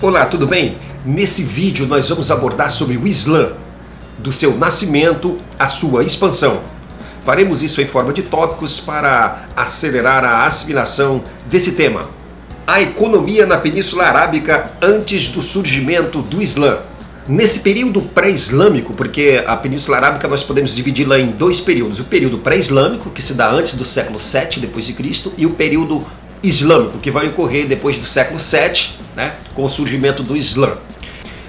Olá, tudo bem? Nesse vídeo nós vamos abordar sobre o Islã, do seu nascimento à sua expansão. Faremos isso em forma de tópicos para acelerar a assimilação desse tema. A economia na Península Arábica antes do surgimento do Islã. Nesse período pré-islâmico, porque a Península Arábica nós podemos dividi-la em dois períodos: o período pré-islâmico, que se dá antes do século 7 depois de Cristo, e o período islâmico, que vai ocorrer depois do século 7, né, com o surgimento do Islã.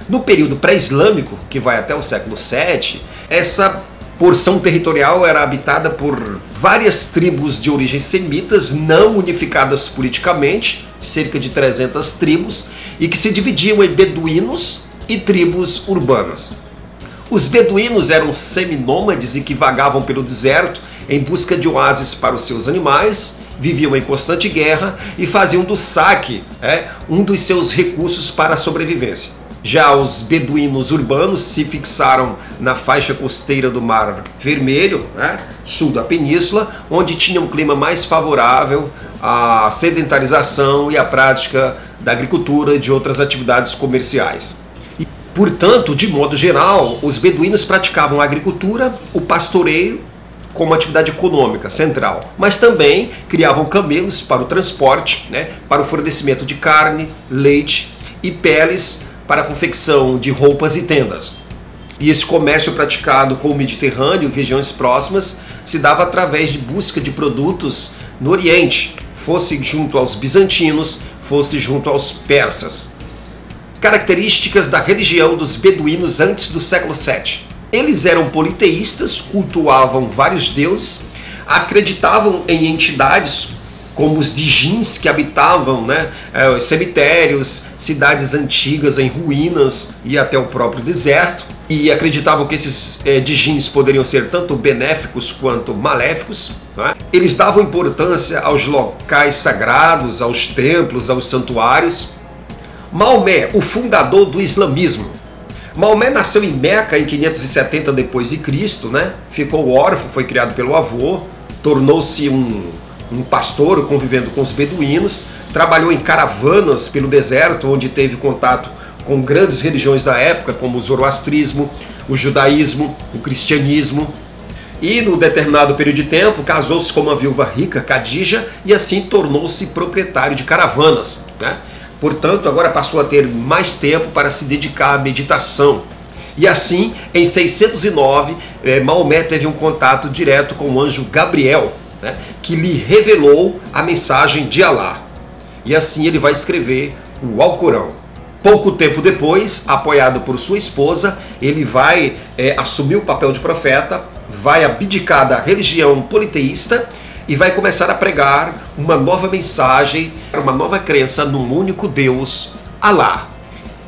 No período pré-islâmico, que vai até o século 7, essa porção territorial era habitada por várias tribos de origem semitas, não unificadas politicamente, cerca de 300 tribos, e que se dividiam em beduínos e tribos urbanas. Os beduínos eram seminômades e que vagavam pelo deserto em busca de oásis para os seus animais, viviam em constante guerra e faziam do saque é, um dos seus recursos para a sobrevivência. Já os beduínos urbanos se fixaram na faixa costeira do Mar Vermelho, né, sul da península, onde tinha um clima mais favorável à sedentarização e à prática da agricultura e de outras atividades comerciais. E, portanto, de modo geral, os beduínos praticavam a agricultura, o pastoreio como atividade econômica central, mas também criavam camelos para o transporte, né, para o fornecimento de carne, leite e peles para a confecção de roupas e tendas. E esse comércio praticado com o Mediterrâneo e regiões próximas se dava através de busca de produtos no Oriente, fosse junto aos bizantinos, fosse junto aos persas. Características da religião dos beduínos antes do século VII. Eles eram politeístas, cultuavam vários deuses, acreditavam em entidades como os dijins que habitavam né, é, cemitérios, cidades antigas em ruínas e até o próprio deserto. E acreditavam que esses é, dijins poderiam ser tanto benéficos quanto maléficos. Né? Eles davam importância aos locais sagrados, aos templos, aos santuários. Maomé, o fundador do islamismo, Maomé nasceu em Meca em 570 depois de Cristo, né? Ficou órfão, foi criado pelo avô, tornou-se um, um pastor convivendo com os beduínos, trabalhou em caravanas pelo deserto, onde teve contato com grandes religiões da época, como o zoroastrismo, o judaísmo, o cristianismo. E no determinado período de tempo, casou-se com uma viúva rica, Khadija, e assim tornou-se proprietário de caravanas. Né? Portanto, agora passou a ter mais tempo para se dedicar à meditação. E assim, em 609, eh, Maomé teve um contato direto com o anjo Gabriel, né, que lhe revelou a mensagem de Alá. E assim ele vai escrever o Alcorão. Pouco tempo depois, apoiado por sua esposa, ele vai eh, assumir o papel de profeta, vai abdicar da religião politeísta e vai começar a pregar uma nova mensagem, uma nova crença num único Deus, Alá.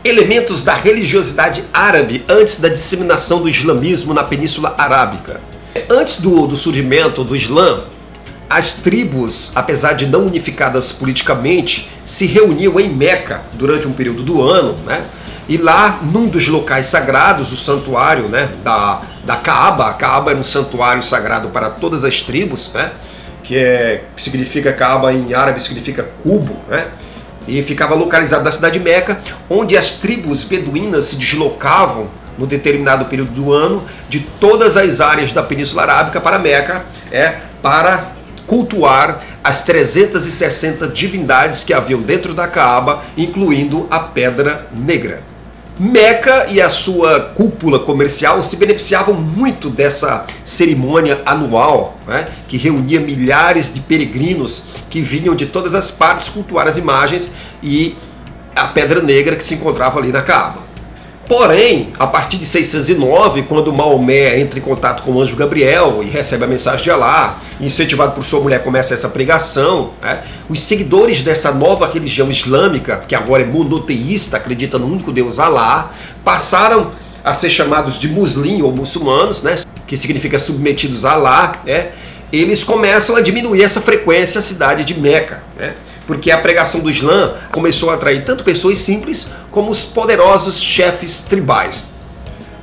Elementos da religiosidade árabe antes da disseminação do islamismo na Península Arábica. Antes do, do surgimento do Islã, as tribos, apesar de não unificadas politicamente, se reuniam em Meca durante um período do ano, né? E lá, num dos locais sagrados, o santuário né, da, da Kaaba, a Kaaba era um santuário sagrado para todas as tribos, né? Que, é, que significa Kaaba em árabe significa cubo, né? e ficava localizado na cidade de Meca, onde as tribos beduínas se deslocavam no determinado período do ano de todas as áreas da Península Arábica para Meca, é para cultuar as 360 divindades que haviam dentro da Kaaba, incluindo a Pedra Negra. Meca e a sua cúpula comercial se beneficiavam muito dessa cerimônia anual, né, que reunia milhares de peregrinos que vinham de todas as partes cultuar as imagens e a Pedra Negra que se encontrava ali na Kaaba. Porém, a partir de 609, quando Maomé entra em contato com o anjo Gabriel e recebe a mensagem de Alá, incentivado por sua mulher, começa essa pregação, né? os seguidores dessa nova religião islâmica, que agora é monoteísta, acredita no único Deus Alá, passaram a ser chamados de muslim ou muçulmanos, né? que significa submetidos a Alá, né? eles começam a diminuir essa frequência à cidade de Meca. Né? Porque a pregação do Islã começou a atrair tanto pessoas simples como os poderosos chefes tribais.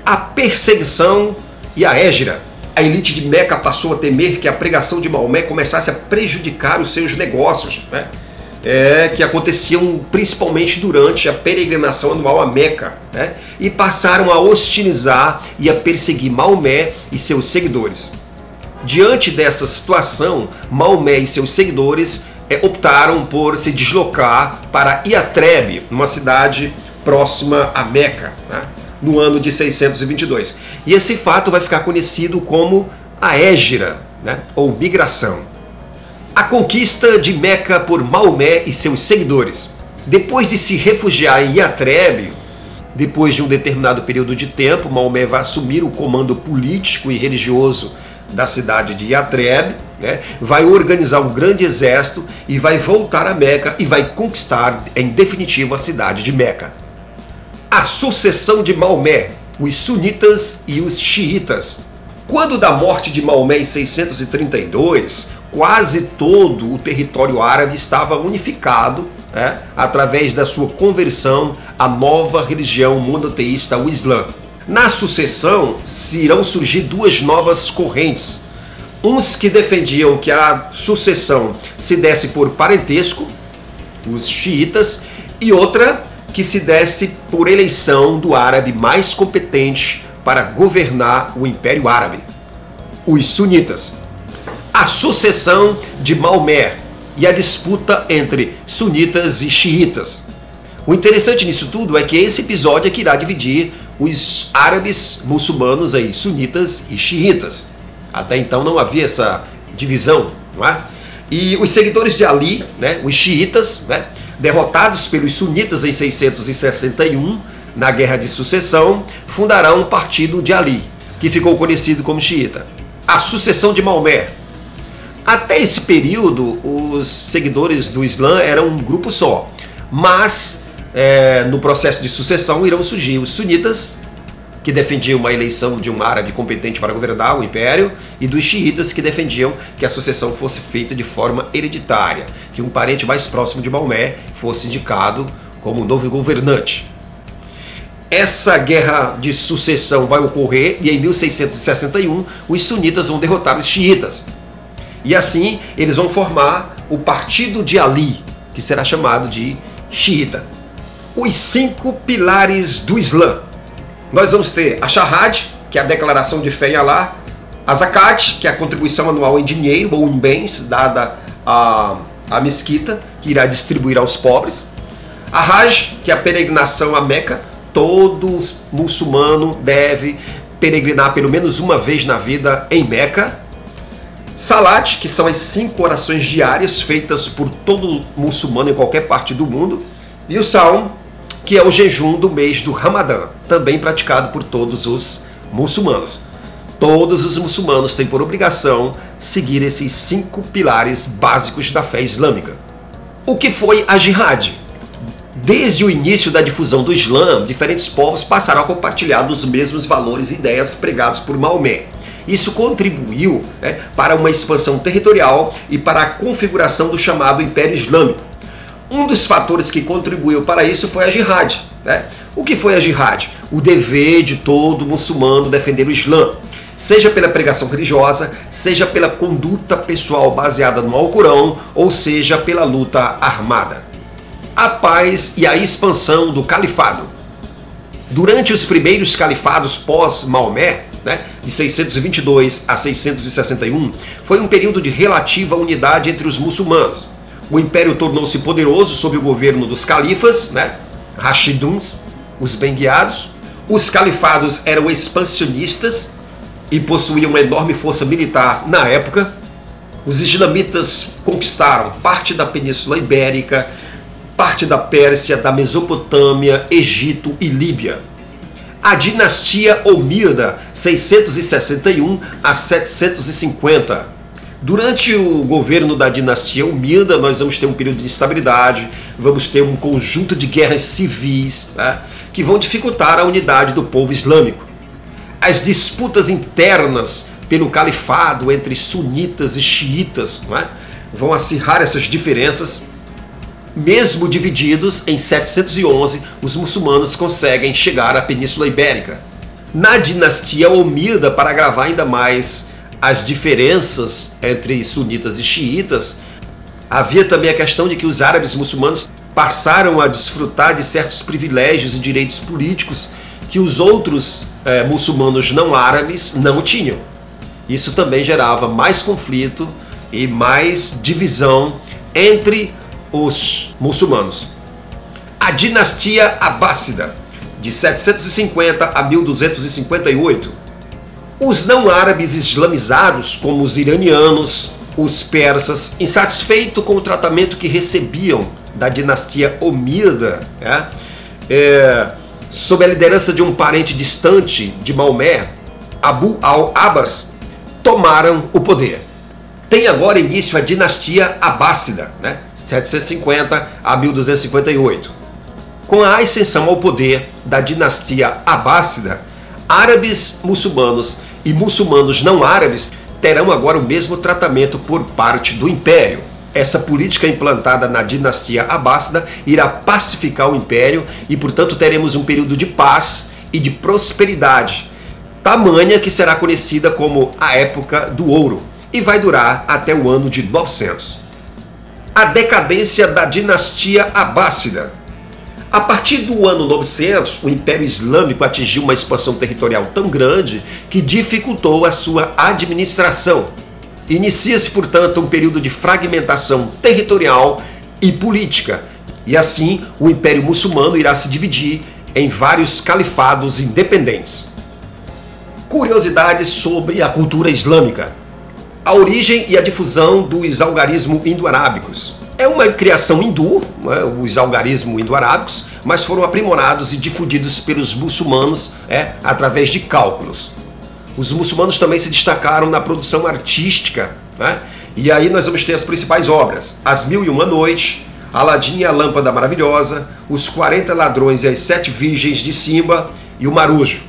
A perseguição e a égira. A elite de Meca passou a temer que a pregação de Maomé começasse a prejudicar os seus negócios. Né? é, que aconteciam principalmente durante a peregrinação anual a Meca, né? e passaram a hostilizar e a perseguir Maomé e seus seguidores. Diante dessa situação, Maomé e seus seguidores é, optaram por se deslocar para Iatrebe, uma cidade próxima a Meca, né? no ano de 622. E esse fato vai ficar conhecido como a Égira, né? ou migração. A conquista de Meca por Maomé e seus seguidores. Depois de se refugiar em Yatreb, depois de um determinado período de tempo, Maomé vai assumir o comando político e religioso da cidade de Yatreb, né? vai organizar um grande exército e vai voltar a Meca e vai conquistar em definitivo a cidade de Meca. A sucessão de Maomé, os sunitas e os xiitas. Quando da morte de Maomé em 632, quase todo o território árabe estava unificado né, através da sua conversão à nova religião monoteísta, o Islã. Na sucessão, irão surgir duas novas correntes. Uns que defendiam que a sucessão se desse por parentesco, os xiitas, e outra que se desse por eleição do árabe mais competente para governar o Império Árabe, os sunitas a sucessão de Maomé e a disputa entre sunitas e xiitas. O interessante nisso tudo é que esse episódio é que irá dividir os árabes muçulmanos aí, sunitas e xiitas. Até então não havia essa divisão, não é? E os seguidores de Ali, né, os xiitas, né, derrotados pelos sunitas em 661 na Guerra de Sucessão, fundarão o partido de Ali, que ficou conhecido como xiita. A sucessão de Maomé, até esse período, os seguidores do Islã eram um grupo só, mas é, no processo de sucessão irão surgir os sunitas, que defendiam uma eleição de um árabe competente para governar o império, e dos xiitas, que defendiam que a sucessão fosse feita de forma hereditária, que um parente mais próximo de Maomé fosse indicado como novo governante. Essa guerra de sucessão vai ocorrer e em 1661 os sunitas vão derrotar os xiitas. E assim eles vão formar o Partido de Ali, que será chamado de xiita. Os cinco pilares do Islã. Nós vamos ter a Shahad, que é a declaração de fé em Allah, a Zakat, que é a contribuição anual em dinheiro ou em bens dada à, à mesquita, que irá distribuir aos pobres. A Hajj, que é a peregrinação a Meca, todo muçulmano deve peregrinar pelo menos uma vez na vida em Meca. Salat, que são as cinco orações diárias feitas por todo muçulmano em qualquer parte do mundo. E o Saum, que é o jejum do mês do Ramadã, também praticado por todos os muçulmanos. Todos os muçulmanos têm por obrigação seguir esses cinco pilares básicos da fé islâmica. O que foi a jihad? Desde o início da difusão do Islã, diferentes povos passaram a compartilhar dos mesmos valores e ideias pregados por Maomé. Isso contribuiu né, para uma expansão territorial e para a configuração do chamado Império Islâmico. Um dos fatores que contribuiu para isso foi a jihad. Né? O que foi a jihad? O dever de todo muçulmano defender o Islã, seja pela pregação religiosa, seja pela conduta pessoal baseada no Alcorão, ou seja pela luta armada. A paz e a expansão do califado. Durante os primeiros califados pós-Maomé, né, de 622 a 661, foi um período de relativa unidade entre os muçulmanos. O império tornou-se poderoso sob o governo dos califas, né, Rashiduns, os bem-guiados. Os califados eram expansionistas e possuíam uma enorme força militar na época. Os islamitas conquistaram parte da Península Ibérica, parte da Pérsia, da Mesopotâmia, Egito e Líbia a dinastia Omida, 661 a 750. Durante o governo da dinastia Omida, nós vamos ter um período de instabilidade, vamos ter um conjunto de guerras civis né, que vão dificultar a unidade do povo islâmico. As disputas internas pelo califado entre sunitas e xiitas né, vão acirrar essas diferenças mesmo divididos em 711, os muçulmanos conseguem chegar à Península Ibérica. Na dinastia Omida, para agravar ainda mais as diferenças entre sunitas e xiitas, Havia também a questão de que os árabes muçulmanos passaram a desfrutar de certos privilégios e direitos políticos que os outros é, muçulmanos não árabes não tinham. Isso também gerava mais conflito e mais divisão entre os muçulmanos. A dinastia Abássida, de 750 a 1258. Os não árabes islamizados, como os iranianos, os persas, insatisfeitos com o tratamento que recebiam da dinastia Omida, é, é, sob a liderança de um parente distante de Maomé, Abu al-Abbas, tomaram o poder. Tem agora início a dinastia Abássida, né? 750 a 1258. Com a ascensão ao poder da dinastia Abássida, árabes muçulmanos e muçulmanos não árabes terão agora o mesmo tratamento por parte do império. Essa política implantada na dinastia Abássida irá pacificar o império e, portanto, teremos um período de paz e de prosperidade, tamanha que será conhecida como a época do ouro e vai durar até o ano de 900. A decadência da dinastia Abássida. A partir do ano 900, o Império Islâmico atingiu uma expansão territorial tão grande que dificultou a sua administração. Inicia-se, portanto, um período de fragmentação territorial e política, e assim o Império Muçulmano irá se dividir em vários califados independentes. Curiosidades sobre a cultura islâmica. A origem e a difusão dos algarismos indo-arábicos. É uma criação hindu, né, os algarismos indo-arábicos, mas foram aprimorados e difundidos pelos muçulmanos é, através de cálculos. Os muçulmanos também se destacaram na produção artística, né? e aí nós vamos ter as principais obras: As Mil e Uma Noites, Aladim e a Lâmpada Maravilhosa, Os 40 Ladrões e as Sete Virgens de Simba e o Marujo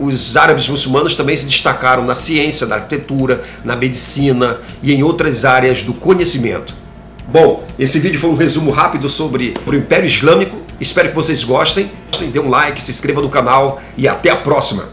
os árabes muçulmanos também se destacaram na ciência, na arquitetura, na medicina e em outras áreas do conhecimento. Bom, esse vídeo foi um resumo rápido sobre o Império Islâmico. Espero que vocês gostem. Dê um like, se inscreva no canal e até a próxima.